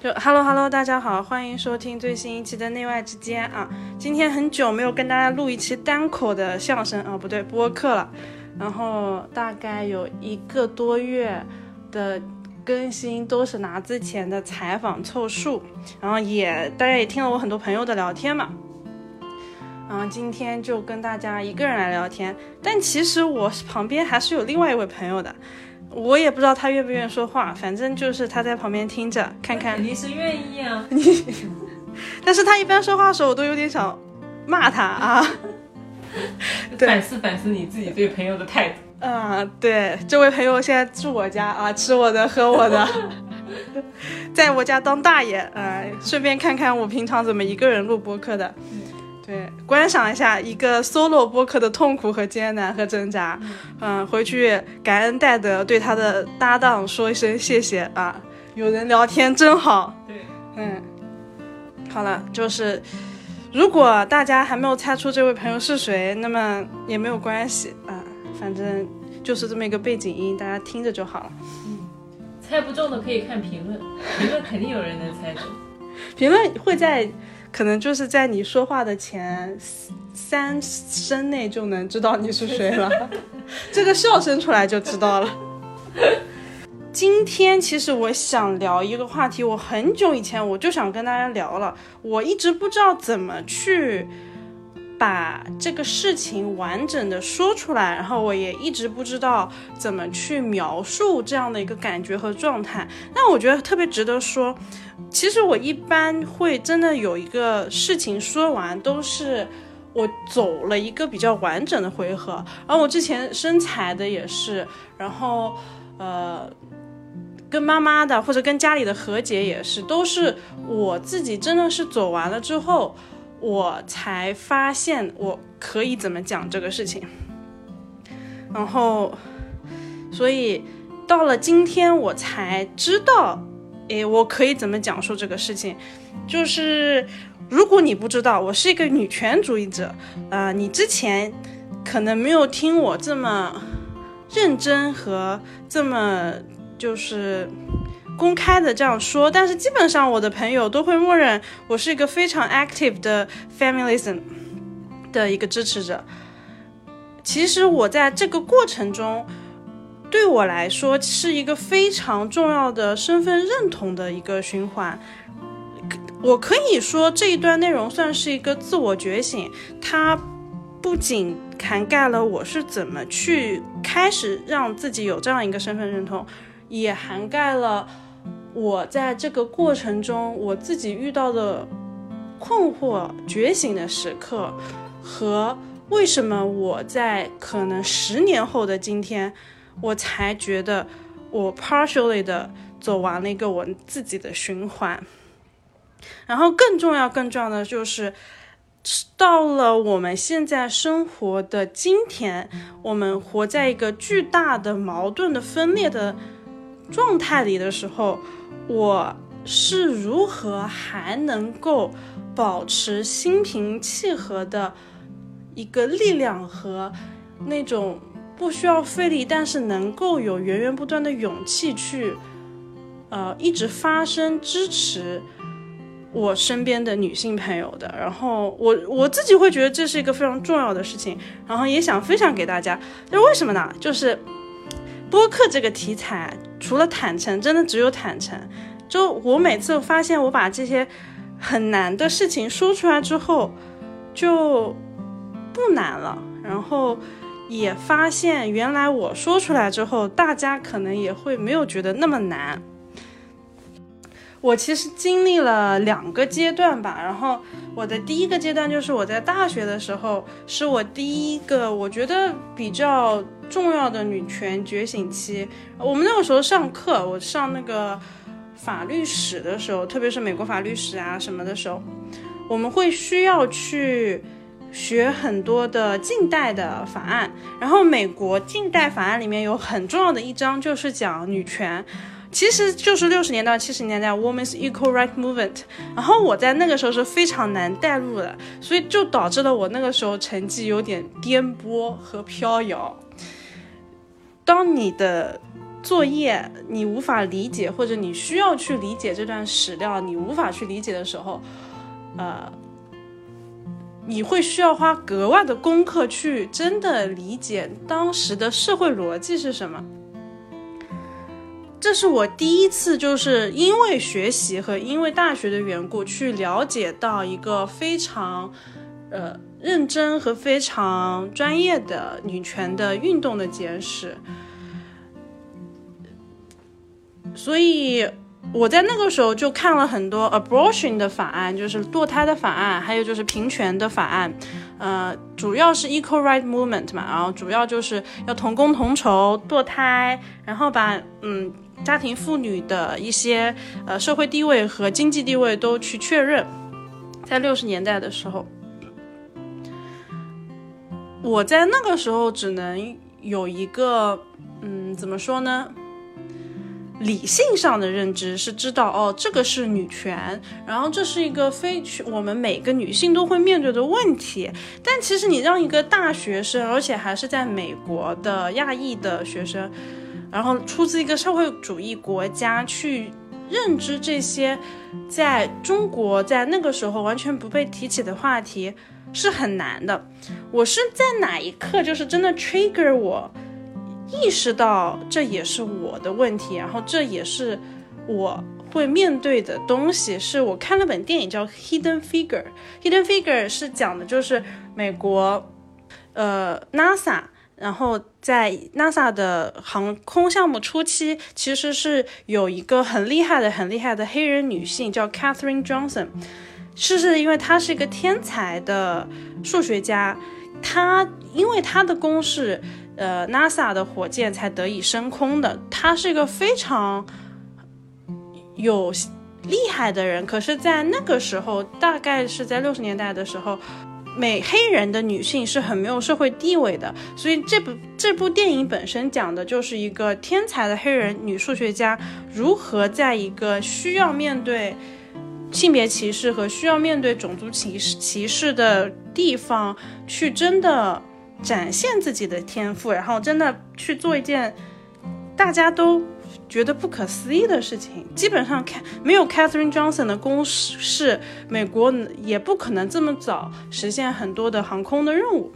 就 Hello Hello，大家好，欢迎收听最新一期的内外之间啊。今天很久没有跟大家录一期单口的相声啊，不对，播客了。然后大概有一个多月的更新都是拿之前的采访凑数，然后也大家也听了我很多朋友的聊天嘛。然后今天就跟大家一个人来聊天，但其实我旁边还是有另外一位朋友的。我也不知道他愿不愿意说话，反正就是他在旁边听着看看。肯定是愿意啊。你 但是他一般说话的时候，我都有点想骂他 啊。反思反思你自己对朋友的态度。嗯，对，这位朋友现在住我家啊，吃我的喝我的，在我家当大爷啊，顺便看看我平常怎么一个人录播客的。对，观赏一下一个 solo 播客的痛苦和艰难和挣扎，嗯，回去感恩戴德，对他的搭档说一声谢谢啊，有人聊天真好。对，嗯，好了，就是如果大家还没有猜出这位朋友是谁，那么也没有关系啊，反正就是这么一个背景音，大家听着就好了。嗯，猜不中的可以看评论，评论肯定有人能猜中。评论会在。可能就是在你说话的前三声内就能知道你是谁了，这个笑声出来就知道了。今天其实我想聊一个话题，我很久以前我就想跟大家聊了，我一直不知道怎么去把这个事情完整的说出来，然后我也一直不知道怎么去描述这样的一个感觉和状态。那我觉得特别值得说。其实我一般会真的有一个事情说完，都是我走了一个比较完整的回合。然后我之前生财的也是，然后呃，跟妈妈的或者跟家里的和解也是，都是我自己真的是走完了之后，我才发现我可以怎么讲这个事情。然后，所以到了今天我才知道。诶，我可以怎么讲述这个事情？就是如果你不知道，我是一个女权主义者，呃，你之前可能没有听我这么认真和这么就是公开的这样说，但是基本上我的朋友都会默认我是一个非常 active 的 feminism 的一个支持者。其实我在这个过程中。对我来说是一个非常重要的身份认同的一个循环。我可以说这一段内容算是一个自我觉醒，它不仅涵盖了我是怎么去开始让自己有这样一个身份认同，也涵盖了我在这个过程中我自己遇到的困惑、觉醒的时刻，和为什么我在可能十年后的今天。我才觉得我 partially 的走完了一个我自己的循环，然后更重要、更重要的就是，到了我们现在生活的今天，我们活在一个巨大的矛盾的分裂的状态里的时候，我是如何还能够保持心平气和的一个力量和那种。不需要费力，但是能够有源源不断的勇气去，呃，一直发声支持我身边的女性朋友的。然后我我自己会觉得这是一个非常重要的事情，然后也想分享给大家。那为什么呢？就是播客这个题材，除了坦诚，真的只有坦诚。就我每次发现我把这些很难的事情说出来之后，就不难了。然后。也发现，原来我说出来之后，大家可能也会没有觉得那么难。我其实经历了两个阶段吧，然后我的第一个阶段就是我在大学的时候，是我第一个我觉得比较重要的女权觉醒期。我们那个时候上课，我上那个法律史的时候，特别是美国法律史啊什么的时候，我们会需要去。学很多的近代的法案，然后美国近代法案里面有很重要的一章就是讲女权，其实就是六十年代七十年代 Women's Equal Right Movement。然后我在那个时候是非常难带入的，所以就导致了我那个时候成绩有点颠簸和飘摇。当你的作业你无法理解，或者你需要去理解这段史料，你无法去理解的时候，呃，你会需要花格外的功课去真的理解当时的社会逻辑是什么。这是我第一次，就是因为学习和因为大学的缘故，去了解到一个非常，呃，认真和非常专业的女权的运动的简史。所以我在那个时候就看了很多 abortion 的法案，就是堕胎的法案，还有就是平权的法案，呃，主要是 equal right movement 嘛，然后主要就是要同工同酬堕胎，然后把嗯家庭妇女的一些呃社会地位和经济地位都去确认。在六十年代的时候，我在那个时候只能有一个嗯怎么说呢？理性上的认知是知道哦，这个是女权，然后这是一个非我们每个女性都会面对的问题。但其实你让一个大学生，而且还是在美国的亚裔的学生，然后出自一个社会主义国家去认知这些在中国在那个时候完全不被提起的话题，是很难的。我是在哪一刻就是真的 trigger 我？意识到这也是我的问题，然后这也是我会面对的东西。是我看了本电影叫《Hidden Figure》，《Hidden Figure》是讲的就是美国，呃，NASA，然后在 NASA 的航空项目初期，其实是有一个很厉害的、很厉害的黑人女性叫 Catherine Johnson，是是因为她是一个天才的数学家，她因为她的公式。呃，NASA 的火箭才得以升空的。他是一个非常有厉害的人，可是，在那个时候，大概是在六十年代的时候，美黑人的女性是很没有社会地位的。所以，这部这部电影本身讲的就是一个天才的黑人女数学家如何在一个需要面对性别歧视和需要面对种族歧视歧视的地方，去真的。展现自己的天赋，然后真的去做一件大家都觉得不可思议的事情。基本上，看没有 Catherine Johnson 的公式，美国也不可能这么早实现很多的航空的任务。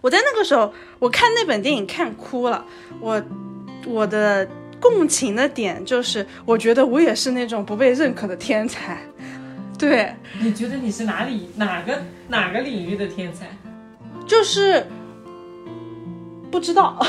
我在那个时候，我看那本电影看哭了。我我的共情的点就是，我觉得我也是那种不被认可的天才。对，你觉得你是哪里哪个哪个领域的天才？就是不知道，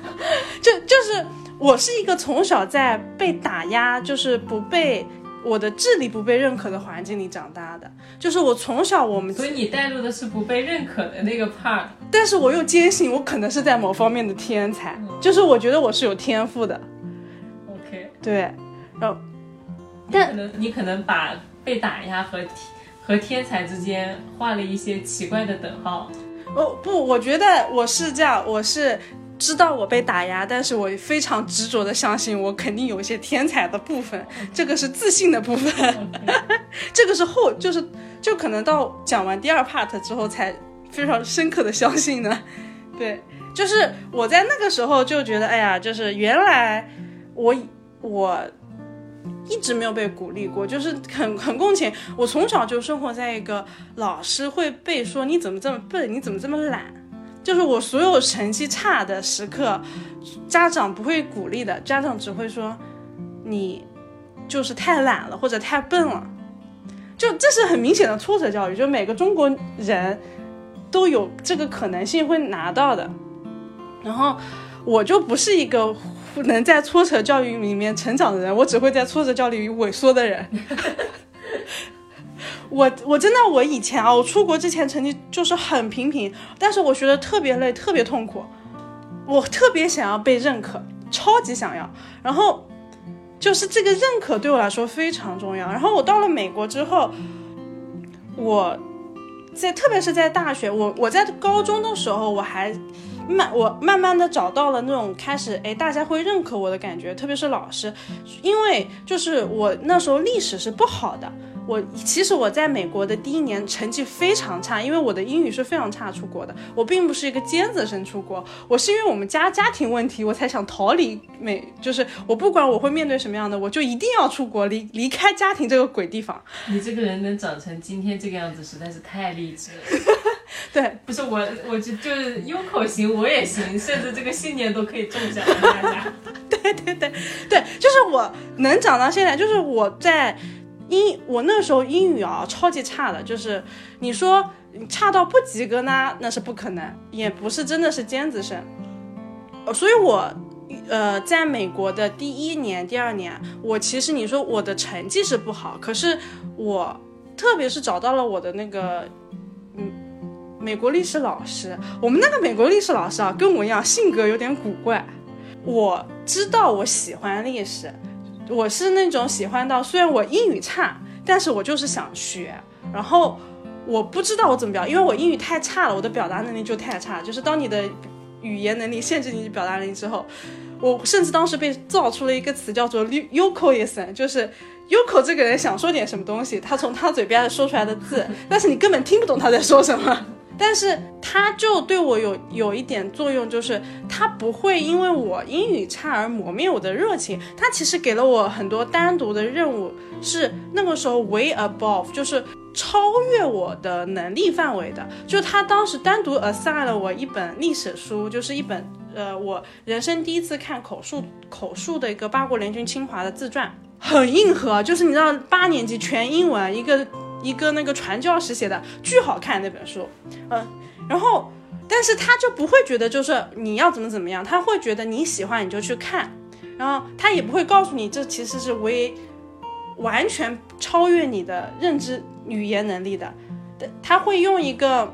就就是我是一个从小在被打压，就是不被我的智力不被认可的环境里长大的。就是我从小我们，所以你带入的是不被认可的那个 part，但是我又坚信我可能是在某方面的天才，就是我觉得我是有天赋的。OK，对，然后，但可能你可能把被打压和和天才之间画了一些奇怪的等号。哦不，我觉得我是这样，我是知道我被打压，但是我非常执着的相信我肯定有一些天才的部分，这个是自信的部分，这个是后就是就可能到讲完第二 part 之后才非常深刻的相信呢。对，就是我在那个时候就觉得，哎呀，就是原来我我。一直没有被鼓励过，就是很很共情。我从小就生活在一个老师会被说你怎么这么笨，你怎么这么懒，就是我所有成绩差的时刻，家长不会鼓励的，家长只会说你就是太懒了或者太笨了，就这是很明显的挫折教育，就每个中国人都有这个可能性会拿到的，然后我就不是一个。能在挫折教育里面成长的人，我只会在挫折教育里萎缩的人。我我真的我以前啊，我出国之前成绩就是很平平，但是我学的特别累，特别痛苦。我特别想要被认可，超级想要。然后就是这个认可对我来说非常重要。然后我到了美国之后，我在特别是在大学，我我在高中的时候我还。慢我慢慢的找到了那种开始，哎，大家会认可我的感觉，特别是老师，因为就是我那时候历史是不好的。我其实我在美国的第一年成绩非常差，因为我的英语是非常差出国的。我并不是一个尖子生出国，我是因为我们家家庭问题，我才想逃离美。就是我不管我会面对什么样的，我就一定要出国，离离开家庭这个鬼地方。你这个人能长成今天这个样子，实在是太励志了。对，不是我，我就就是优口型，我也行，甚至这个信念都可以种下来。大家，对对对对，就是我能长到现在，就是我在。英我那时候英语啊超级差的，就是你说差到不及格呢，那是不可能，也不是真的是尖子生。所以我呃在美国的第一年、第二年，我其实你说我的成绩是不好，可是我特别是找到了我的那个嗯美国历史老师，我们那个美国历史老师啊跟我一样性格有点古怪，我知道我喜欢历史。我是那种喜欢到，虽然我英语差，但是我就是想学。然后我不知道我怎么表，因为我英语太差了，我的表达能力就太差。就是当你的语言能力限制你表达能力之后，我甚至当时被造出了一个词叫做 “ukoism”，就是 uko 这个人想说点什么东西，他从他嘴边说出来的字，但是你根本听不懂他在说什么。但是他就对我有有一点作用，就是他不会因为我英语差而磨灭我的热情。他其实给了我很多单独的任务，是那个时候 way above，就是超越我的能力范围的。就他当时单独 assign 了我一本历史书，就是一本呃我人生第一次看口述口述的一个八国联军侵华的自传，很硬核，就是你知道八年级全英文一个。一个那个传教士写的巨好看那本书，嗯，然后，但是他就不会觉得就是你要怎么怎么样，他会觉得你喜欢你就去看，然后他也不会告诉你这其实是为完全超越你的认知语言能力的，他会用一个，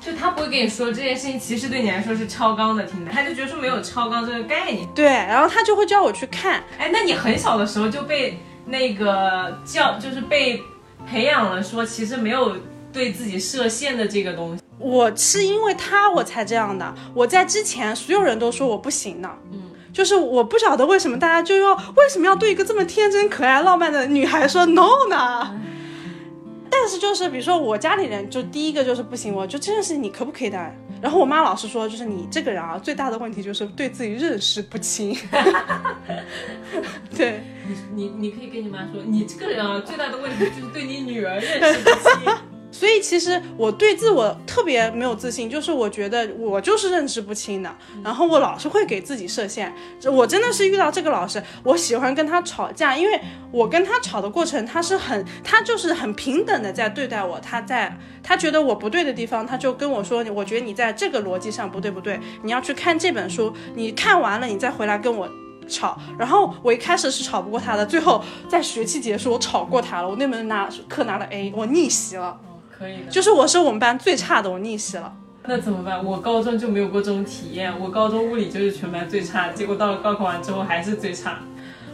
就他不会跟你说这件事情其实对你来说是超纲的，听的，他就觉得说没有超纲这个概念，对，然后他就会叫我去看，哎，那你很小的时候就被那个教就是被。培养了说其实没有对自己设限的这个东西，我是因为他我才这样的。我在之前所有人都说我不行呢，嗯，就是我不晓得为什么大家就要为什么要对一个这么天真可爱浪漫的女孩说 no 呢？但是就是比如说我家里人就第一个就是不行，我就这件事情你可不可以的？然后我妈老是说就是你这个人啊最大的问题就是对自己认识不清，对。你你你可以跟你妈说，你这个人啊，最大的问题就是对你女儿认识不清。所以其实我对自我特别没有自信，就是我觉得我就是认知不清的，然后我老是会给自己设限。我真的是遇到这个老师，我喜欢跟他吵架，因为我跟他吵的过程，他是很，他就是很平等的在对待我。他在他觉得我不对的地方，他就跟我说，我觉得你在这个逻辑上不对不对，你要去看这本书，你看完了你再回来跟我。吵，然后我一开始是吵不过他的，最后在学期结束我吵过他了，我那门拿课拿了 A，我逆袭了。哦，可以的。就是我是我们班最差的，我逆袭了。那怎么办？我高中就没有过这种体验，我高中物理就是全班最差，结果到了高考完之后还是最差。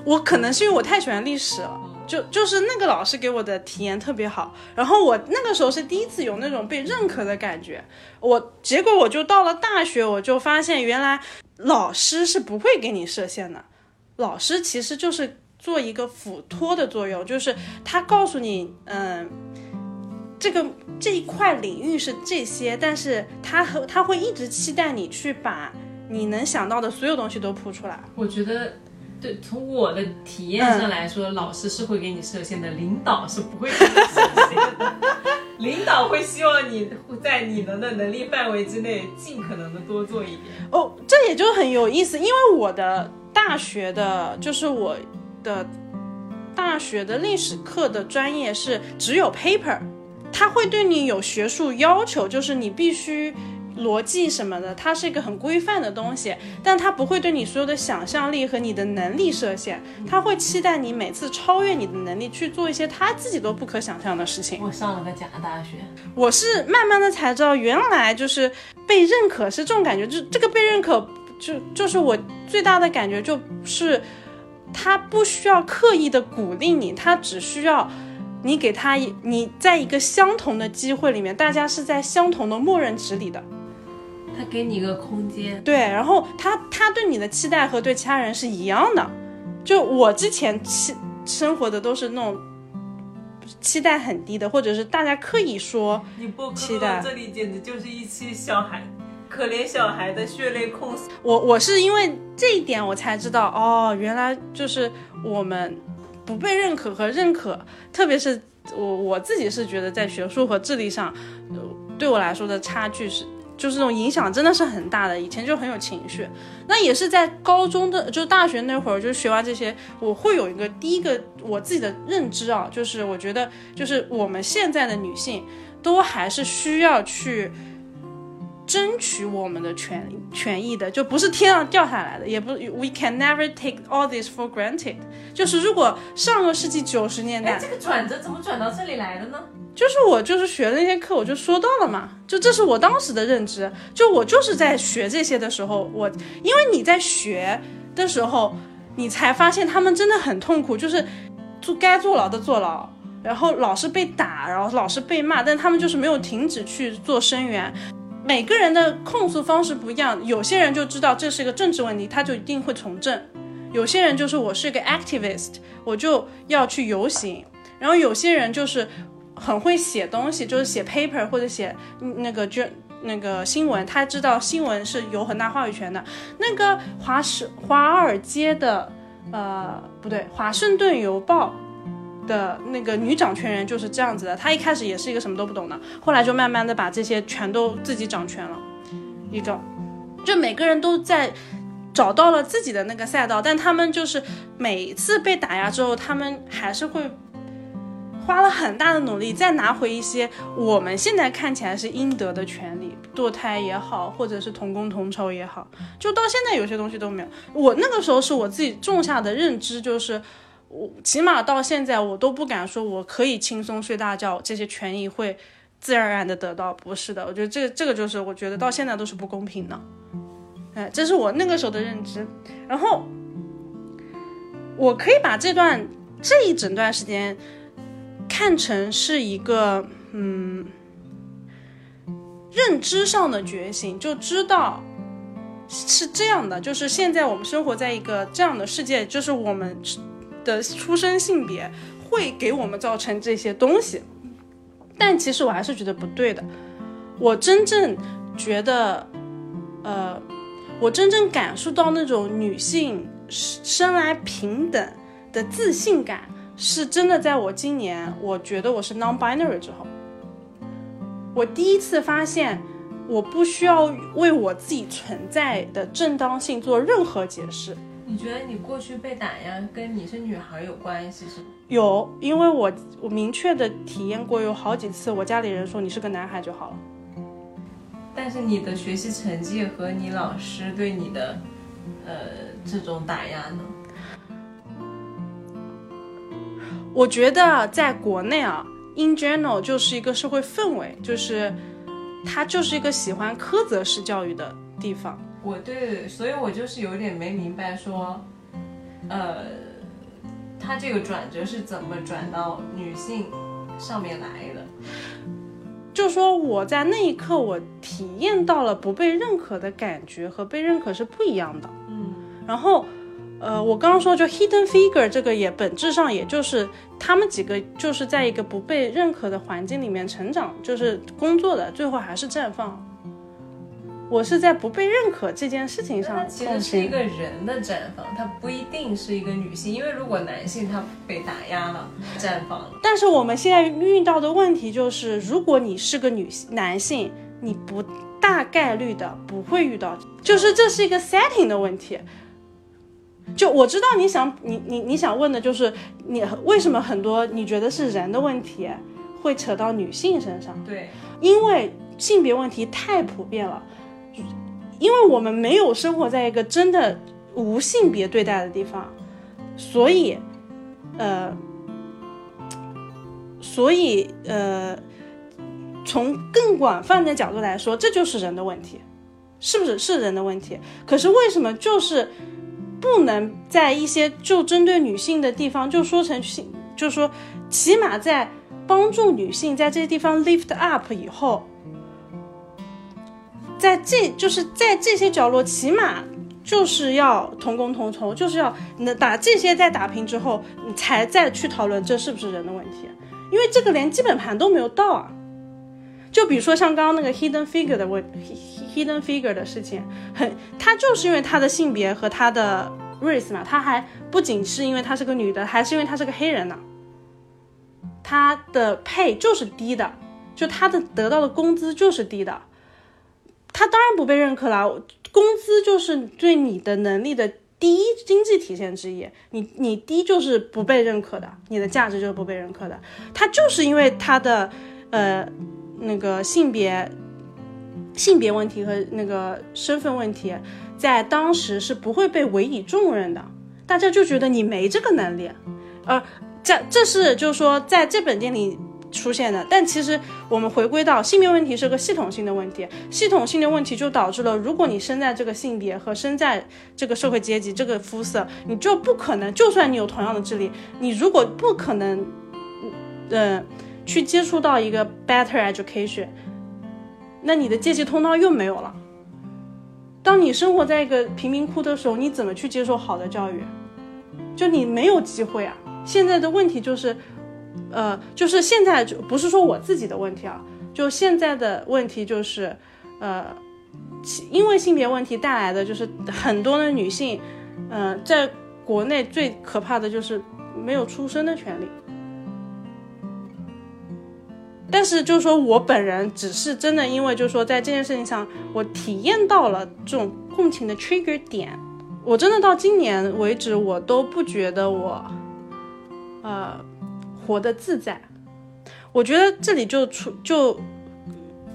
我可能是因为我太喜欢历史了，就就是那个老师给我的体验特别好，然后我那个时候是第一次有那种被认可的感觉，我结果我就到了大学，我就发现原来。老师是不会给你设限的，老师其实就是做一个辅托的作用，就是他告诉你，嗯，这个这一块领域是这些，但是他和他会一直期待你去把你能想到的所有东西都铺出来。我觉得。对，从我的体验上来说，老师是会给你设限的，领导是不会给你设限的。领导会希望你在你能的能力范围之内，尽可能的多做一点。哦，这也就很有意思，因为我的大学的，就是我的大学的历史课的专业是只有 paper，他会对你有学术要求，就是你必须。逻辑什么的，它是一个很规范的东西，但它不会对你所有的想象力和你的能力设限，它会期待你每次超越你的能力去做一些他自己都不可想象的事情。我上了个假大学，我是慢慢的才知道，原来就是被认可是这种感觉，就这个被认可，就就是我最大的感觉就是，他不需要刻意的鼓励你，他只需要你给他一你在一个相同的机会里面，大家是在相同的默认值里的。他给你一个空间，对，然后他他对你的期待和对其他人是一样的。就我之前期生活的都是那种期待很低的，或者是大家刻意说你播客期待这里简直就是一期小孩，可怜小孩的血泪控诉。我我是因为这一点我才知道哦，原来就是我们不被认可和认可，特别是我我自己是觉得在学术和智力上，呃，对我来说的差距是。就是那种影响真的是很大的，以前就很有情绪，那也是在高中的，就大学那会儿，就学完这些，我会有一个第一个我自己的认知啊，就是我觉得，就是我们现在的女性都还是需要去争取我们的权权益的，就不是天上掉下来的，也不，we can never take all this for granted。就是如果上个世纪九十年代，哎，这个转折怎么转到这里来的呢？就是我就是学的那些课，我就说到了嘛，就这是我当时的认知。就我就是在学这些的时候，我因为你在学的时候，你才发现他们真的很痛苦，就是做该坐牢的坐牢，然后老是被打，然后老是被骂，但他们就是没有停止去做声援。每个人的控诉方式不一样，有些人就知道这是一个政治问题，他就一定会从政；有些人就是我是一个 activist，我就要去游行；然后有些人就是很会写东西，就是写 paper 或者写那个就那个新闻，他知道新闻是有很大话语权的。那个华盛华尔街的呃不对，华盛顿邮报。的那个女掌权人就是这样子的，她一开始也是一个什么都不懂的，后来就慢慢的把这些全都自己掌权了。一个，就每个人都在找到了自己的那个赛道，但他们就是每次被打压之后，他们还是会花了很大的努力再拿回一些我们现在看起来是应得的权利，堕胎也好，或者是同工同酬也好，就到现在有些东西都没有。我那个时候是我自己种下的认知，就是。我起码到现在，我都不敢说我可以轻松睡大觉，这些权益会自然而然的得到。不是的，我觉得这个这个就是我觉得到现在都是不公平的。哎，这是我那个时候的认知。然后，我可以把这段这一整段时间看成是一个嗯认知上的觉醒，就知道是这样的，就是现在我们生活在一个这样的世界，就是我们。的出生性别会给我们造成这些东西，但其实我还是觉得不对的。我真正觉得，呃，我真正感受到那种女性生来平等的自信感，是真的在我今年我觉得我是 non-binary 之后，我第一次发现我不需要为我自己存在的正当性做任何解释。你觉得你过去被打压跟你是女孩有关系是吗？有，因为我我明确的体验过有好几次，我家里人说你是个男孩就好了。但是你的学习成绩和你老师对你的，呃，这种打压呢？我觉得在国内啊，in general 就是一个社会氛围，就是它就是一个喜欢苛责式教育的地方。我对，所以我就是有点没明白，说，呃，他这个转折是怎么转到女性上面来的？就说我在那一刻，我体验到了不被认可的感觉，和被认可是不一样的。嗯，然后，呃，我刚刚说就 hidden figure 这个也本质上也就是他们几个就是在一个不被认可的环境里面成长，就是工作的，最后还是绽放。我是在不被认可这件事情上，其实是一个人的绽放，它不一定是一个女性，因为如果男性他被打压了，绽放了。但是我们现在遇到的问题就是，如果你是个女性男性，你不大概率的不会遇到，就是这是一个 setting 的问题。就我知道你想你你你想问的就是你为什么很多你觉得是人的问题会扯到女性身上？对，因为性别问题太普遍了。因为我们没有生活在一个真的无性别对待的地方，所以，呃，所以呃，从更广泛的角度来说，这就是人的问题，是不是是人的问题？可是为什么就是不能在一些就针对女性的地方就说成性，就说起码在帮助女性在这些地方 lift up 以后？在这就是在这些角落，起码就是要同工同酬，就是要那把这些再打平之后，你才再去讨论这是不是人的问题，因为这个连基本盘都没有到啊。就比如说像刚刚那个 hidden figure 的问 hidden figure 的事情，很，他就是因为他的性别和他的 race 嘛，他还不仅是因为他是个女的，还是因为他是个黑人呢，他的配就是低的，就他的得到的工资就是低的，他当然不被认可了，工资就是对你的能力的第一经济体现之一，你你低就是不被认可的，你的价值就是不被认可的，他就是因为他的呃。那个性别、性别问题和那个身份问题，在当时是不会被委以重任的，大家就觉得你没这个能力，呃，这这是就是说在这本店里出现的。但其实我们回归到性别问题是个系统性的问题，系统性的问题就导致了，如果你生在这个性别和生在这个社会阶级、这个肤色，你就不可能，就算你有同样的智力，你如果不可能，嗯。去接触到一个 better education，那你的阶级通道又没有了。当你生活在一个贫民窟的时候，你怎么去接受好的教育？就你没有机会啊！现在的问题就是，呃，就是现在就不是说我自己的问题啊，就现在的问题就是，呃，因为性别问题带来的就是很多的女性，嗯，在国内最可怕的就是没有出生的权利。但是就是说我本人只是真的，因为就是说在这件事情上，我体验到了这种共情的 trigger 点。我真的到今年为止，我都不觉得我，呃，活得自在。我觉得这里就出就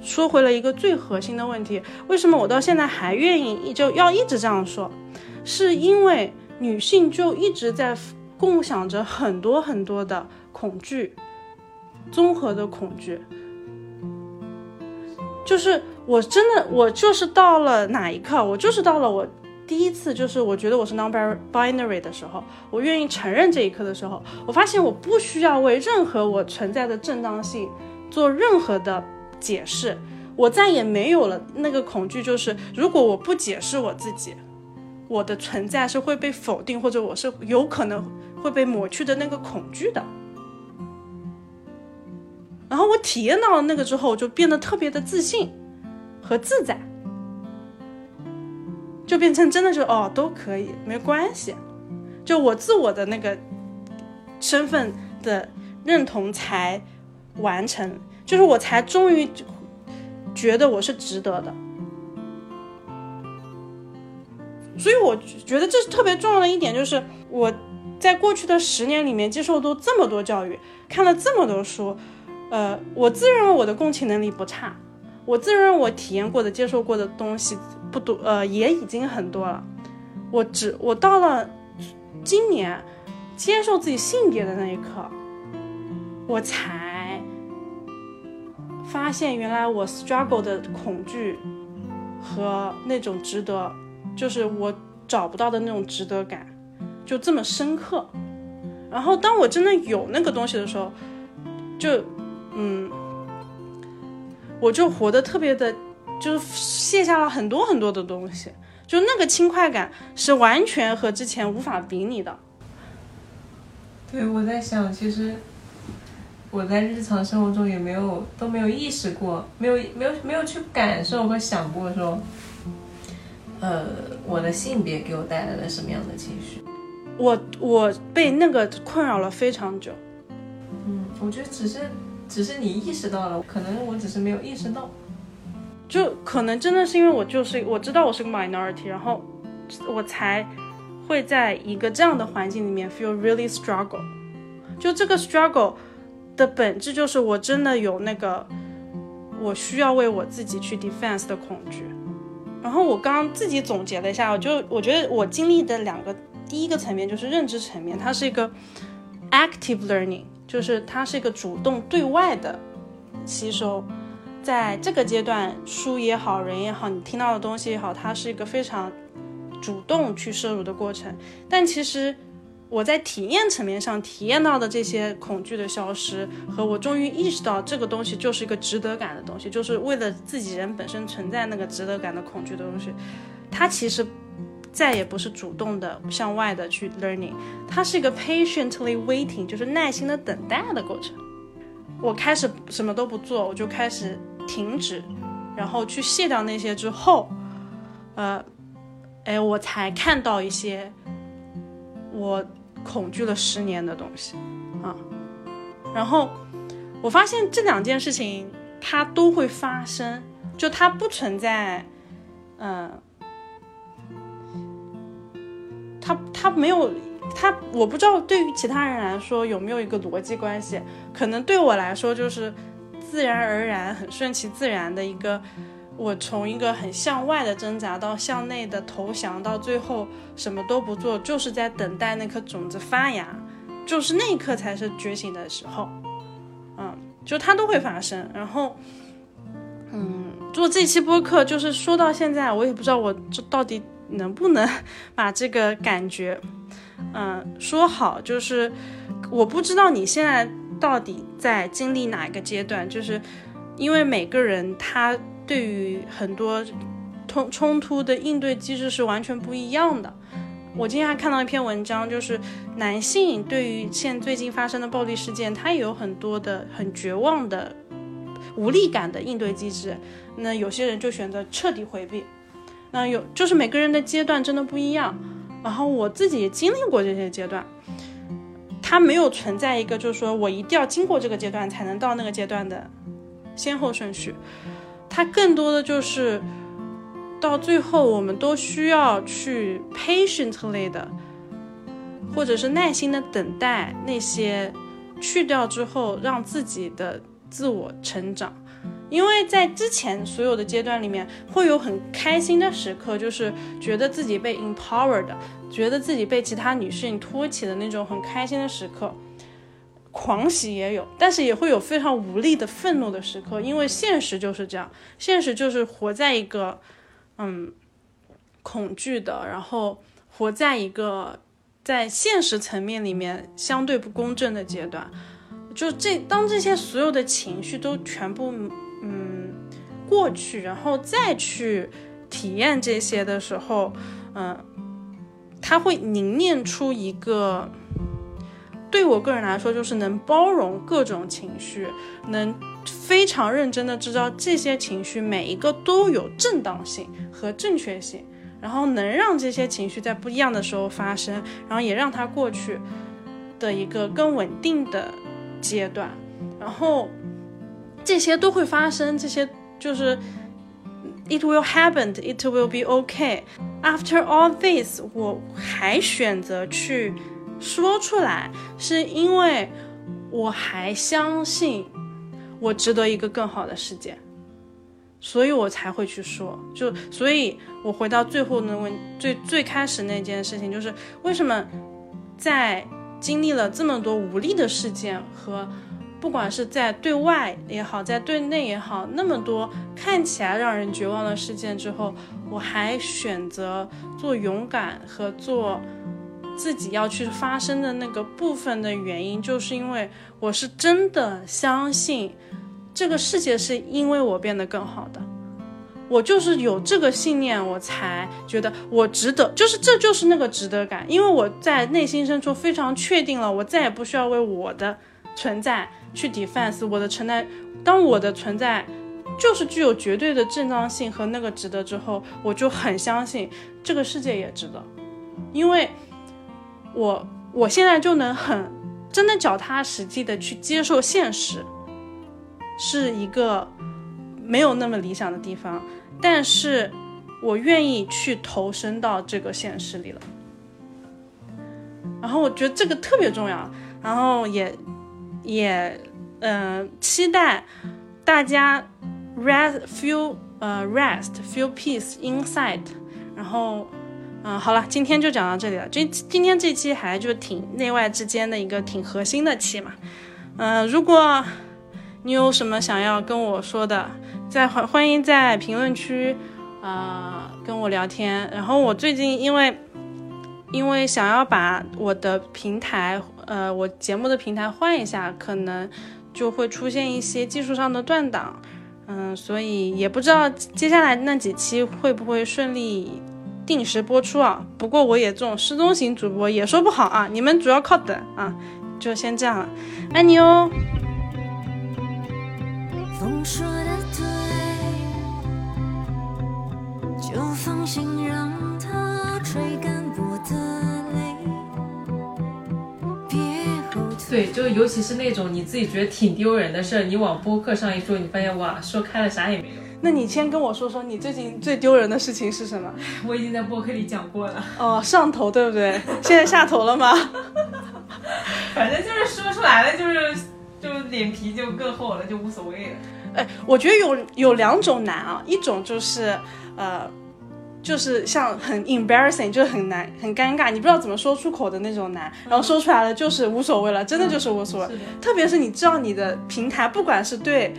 说回了一个最核心的问题：为什么我到现在还愿意就要一直这样说？是因为女性就一直在共享着很多很多的恐惧。综合的恐惧，就是我真的，我就是到了哪一刻，我就是到了我第一次，就是我觉得我是 non-binary 的时候，我愿意承认这一刻的时候，我发现我不需要为任何我存在的正当性做任何的解释，我再也没有了那个恐惧，就是如果我不解释我自己，我的存在是会被否定，或者我是有可能会被抹去的那个恐惧的。然后我体验到了那个之后，我就变得特别的自信和自在，就变成真的就哦都可以没关系，就我自我的那个身份的认同才完成，就是我才终于觉得我是值得的。所以我觉得这是特别重要的一点，就是我在过去的十年里面接受过这么多教育，看了这么多书。呃，我自认为我的共情能力不差，我自认为我体验过的、接受过的东西不多，呃，也已经很多了。我只我到了今年接受自己性别的那一刻，我才发现原来我 struggle 的恐惧和那种值得，就是我找不到的那种值得感，就这么深刻。然后当我真的有那个东西的时候，就。嗯，我就活得特别的，就是卸下了很多很多的东西，就那个轻快感是完全和之前无法比拟的。对，我在想，其实我在日常生活中也没有都没有意识过，没有没有没有去感受和想过说，呃，我的性别给我带来了什么样的情绪？我我被那个困扰了非常久。嗯，我觉得只是。只是你意识到了，可能我只是没有意识到，就可能真的是因为我就是我知道我是个 minority，然后我才会在一个这样的环境里面 feel really struggle。就这个 struggle 的本质就是我真的有那个我需要为我自己去 defense 的恐惧。然后我刚刚自己总结了一下，我就我觉得我经历的两个第一个层面就是认知层面，它是一个 active learning。就是它是一个主动对外的吸收，在这个阶段，书也好，人也好，你听到的东西也好，它是一个非常主动去摄入的过程。但其实我在体验层面上体验到的这些恐惧的消失，和我终于意识到这个东西就是一个值得感的东西，就是为了自己人本身存在那个值得感的恐惧的东西，它其实再也不是主动的向外的去 learning，它是一个 patiently waiting，就是耐心的等待的过程。我开始什么都不做，我就开始停止，然后去卸掉那些之后，呃，哎，我才看到一些我。恐惧了十年的东西，啊，然后我发现这两件事情它都会发生，就它不存在，嗯，它它没有他，我不知道对于其他人来说有没有一个逻辑关系，可能对我来说就是自然而然、很顺其自然的一个。我从一个很向外的挣扎到向内的投降，到最后什么都不做，就是在等待那颗种子发芽，就是那一刻才是觉醒的时候。嗯，就它都会发生。然后，嗯，做这期播客，就是说到现在，我也不知道我这到底能不能 把这个感觉，嗯，说好。就是我不知道你现在到底在经历哪一个阶段，就是因为每个人他。对于很多冲冲突的应对机制是完全不一样的。我今天还看到一篇文章，就是男性对于现最近发生的暴力事件，他也有很多的很绝望的无力感的应对机制。那有些人就选择彻底回避。那有就是每个人的阶段真的不一样。然后我自己也经历过这些阶段，它没有存在一个就是说我一定要经过这个阶段才能到那个阶段的先后顺序。它更多的就是，到最后我们都需要去 patiently 的，或者是耐心的等待那些去掉之后，让自己的自我成长。因为在之前所有的阶段里面，会有很开心的时刻，就是觉得自己被 empowered，觉得自己被其他女性托起的那种很开心的时刻。狂喜也有，但是也会有非常无力的愤怒的时刻，因为现实就是这样，现实就是活在一个，嗯，恐惧的，然后活在一个在现实层面里面相对不公正的阶段，就这当这些所有的情绪都全部嗯过去，然后再去体验这些的时候，嗯，他会凝练出一个。对我个人来说，就是能包容各种情绪，能非常认真的知道这些情绪每一个都有正当性和正确性，然后能让这些情绪在不一样的时候发生，然后也让它过去的一个更稳定的阶段，然后这些都会发生，这些就是 it will happen, it will be okay. After all this，我还选择去。说出来是因为我还相信我值得一个更好的世界，所以我才会去说。就所以，我回到最后那问最最开始那件事情，就是为什么在经历了这么多无力的事件和不管是在对外也好，在对内也好，那么多看起来让人绝望的事件之后，我还选择做勇敢和做。自己要去发生的那个部分的原因，就是因为我是真的相信这个世界是因为我变得更好的。我就是有这个信念，我才觉得我值得，就是这就是那个值得感。因为我在内心深处非常确定了，我再也不需要为我的存在去 defense 我的存在。当我的存在就是具有绝对的正当性和那个值得之后，我就很相信这个世界也值得，因为。我我现在就能很真的脚踏实地的去接受现实，是一个没有那么理想的地方，但是我愿意去投身到这个现实里了。然后我觉得这个特别重要，然后也也嗯期待大家 rest feel 呃 rest feel peace inside，然后。嗯，好了，今天就讲到这里了。今今天这期还就挺内外之间的一个挺核心的期嘛。嗯，如果你有什么想要跟我说的，在欢欢迎在评论区啊跟我聊天。然后我最近因为因为想要把我的平台，呃，我节目的平台换一下，可能就会出现一些技术上的断档，嗯，所以也不知道接下来那几期会不会顺利定时播出啊。不过我也这种失踪型主播也说不好啊，你们主要靠等啊，就先这样了，爱你哦。风说就放心让它吹干我的泪。别后退。对，就尤其是那种你自己觉得挺丢人的事儿，你往播客上一说，你发现哇，说开了啥也没有。那你先跟我说说你最近最丢人的事情是什么？我已经在播客里讲过了，哦，上头对不对？现在下头了吗？反正就是说出来了，就是就脸皮就更厚了，就无所谓了。哎，我觉得有有两种难啊，一种就是呃，就是像很 embarrassing，就是很难很尴尬，你不知道怎么说出口的那种难，然后说出来了就是无所谓了，真的就是无所谓。特别是你知道你的平台，不管是对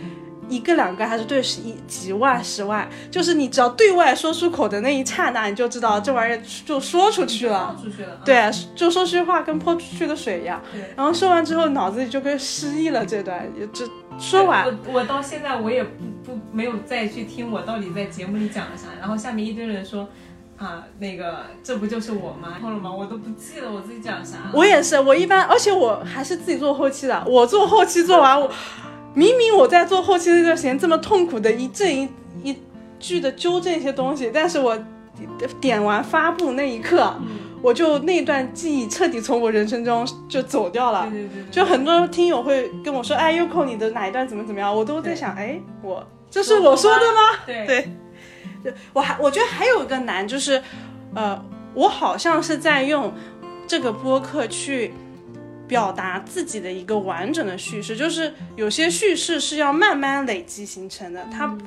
一个两个还是对十一几万十万，就是你只要对外说出口的那一刹那，你就知道这玩意儿就说出去了放。出去了。对，啊就说出去话跟泼出去的水一样。对。然后说完之后，脑子里就跟失忆了。这段也这说完，我我到现在我也不不没有再去听我到底在节目里讲了啥，然后下面一堆人说。啊，那个，这不就是我吗？后了吗？我都不记得我自己讲啥。我也是，我一般，而且我还是自己做后期的。我做后期做完，我明明我在做后期那段时间这么痛苦的一阵一一句的纠正一些东西，但是我点完发布那一刻，我就那段记忆彻底从我人生中就走掉了。对对对对就很多听友会跟我说，哎，Uko 你的哪一段怎么怎么样，我都在想，哎，我这是我说的吗？对对，对我还我觉得还有一个难就是，呃，我好像是在用这个播客去表达自己的一个完整的叙事，就是有些叙事是要慢慢累积形成的，它。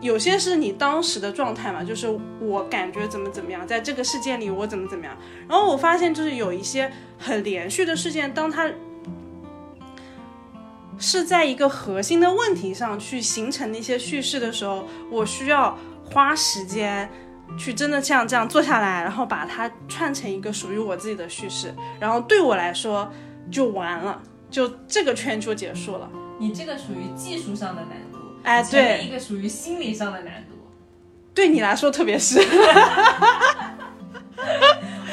有些是你当时的状态嘛，就是我感觉怎么怎么样，在这个事件里我怎么怎么样。然后我发现就是有一些很连续的事件，当它是在一个核心的问题上去形成的一些叙事的时候，我需要花时间去真的像这样坐下来，然后把它串成一个属于我自己的叙事，然后对我来说就完了，就这个圈就结束了。你这个属于技术上的难度，哎对。一个属于心理上的难度。对你来说特别是，我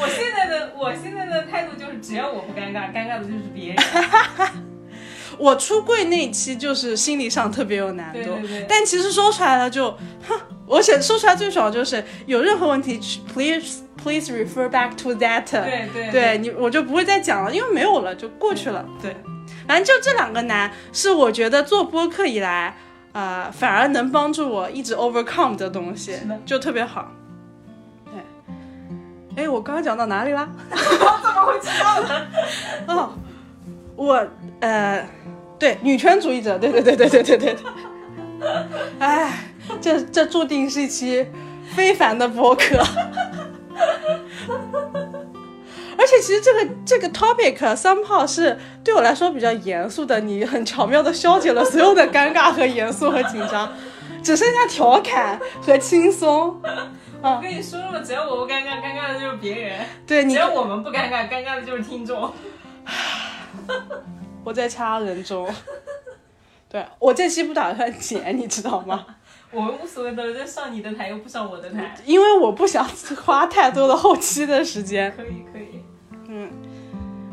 现在的我现在的态度就是，只要我不尴尬，尴尬的就是别人。我出柜那一期就是心理上特别有难度，对对对但其实说出来了就，哼，而且说出来最爽就是有任何问题，please please refer back to that，对对对你我就不会再讲了，因为没有了就过去了，对，反正就这两个难是我觉得做播客以来，啊，反而能帮助我一直 overcome 的东西，就特别好。对，哎，我刚刚讲到哪里了？我 怎么会知道呢？哦，我呃，对，女权主义者，对对对对对对对对。哎，这这注定是一期非凡的博客。而且其实这个这个 topic somehow 是对我来说比较严肃的，你很巧妙的消解了所有的尴尬和严肃和紧张，只剩下调侃和轻松。我跟你说了，只要我不尴尬，尴尬的就是别人；对你只要我们不尴尬，尴尬的就是听众。我在掐人中。对我这期不打算剪，你知道吗？我们无所谓的，在上你的台又不上我的台，因为我不想花太多的后期的时间。可以可以。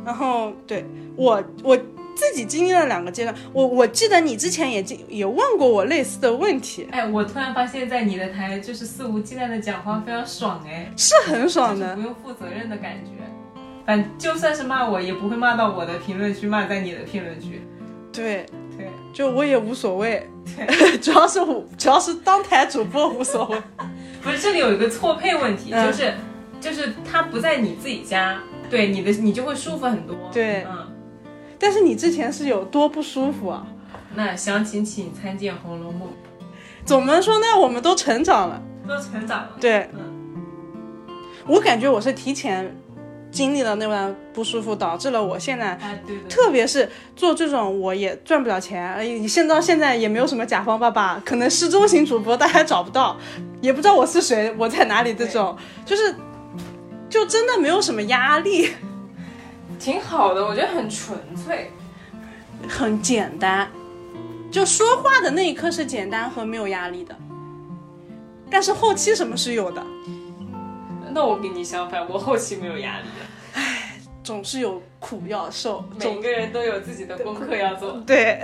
然后对我我自己经历了两个阶段，我我记得你之前也经也问过我类似的问题，哎，我突然发现，在你的台就是肆无忌惮的讲话，非常爽哎，是很爽的就是不。用负责任的感觉。反正就算是骂我，也不会骂到我的评论区，骂在你的评论区。对，对，就我也无所谓，对 主要是我主要是当台主播无所谓。不是这里有一个错配问题，嗯就是就是他不在你自己家，对你的你就会舒服很多。对。嗯，但是你之前是有多不舒服啊？那详情请参见《红楼梦。总能说呢，我们都成长了。》，都成长了。对。嗯，我感觉我是提前经历了那段不舒服，导致了我现在哎，对对，特别是做这种我也赚不了钱，而且现到现在也没有什么甲方爸爸，可能失踪型主播大家找不到，也不知道我是谁，我在哪里这种，就是就真的没有什么压力，挺好的，我觉得很纯粹。很简单。就说话的那一刻是简单和没有压力的，但是后期什么是有的，那我跟你相反，我后期没有压力唉。总是有苦要受，每个人都有自己的功课要做。对。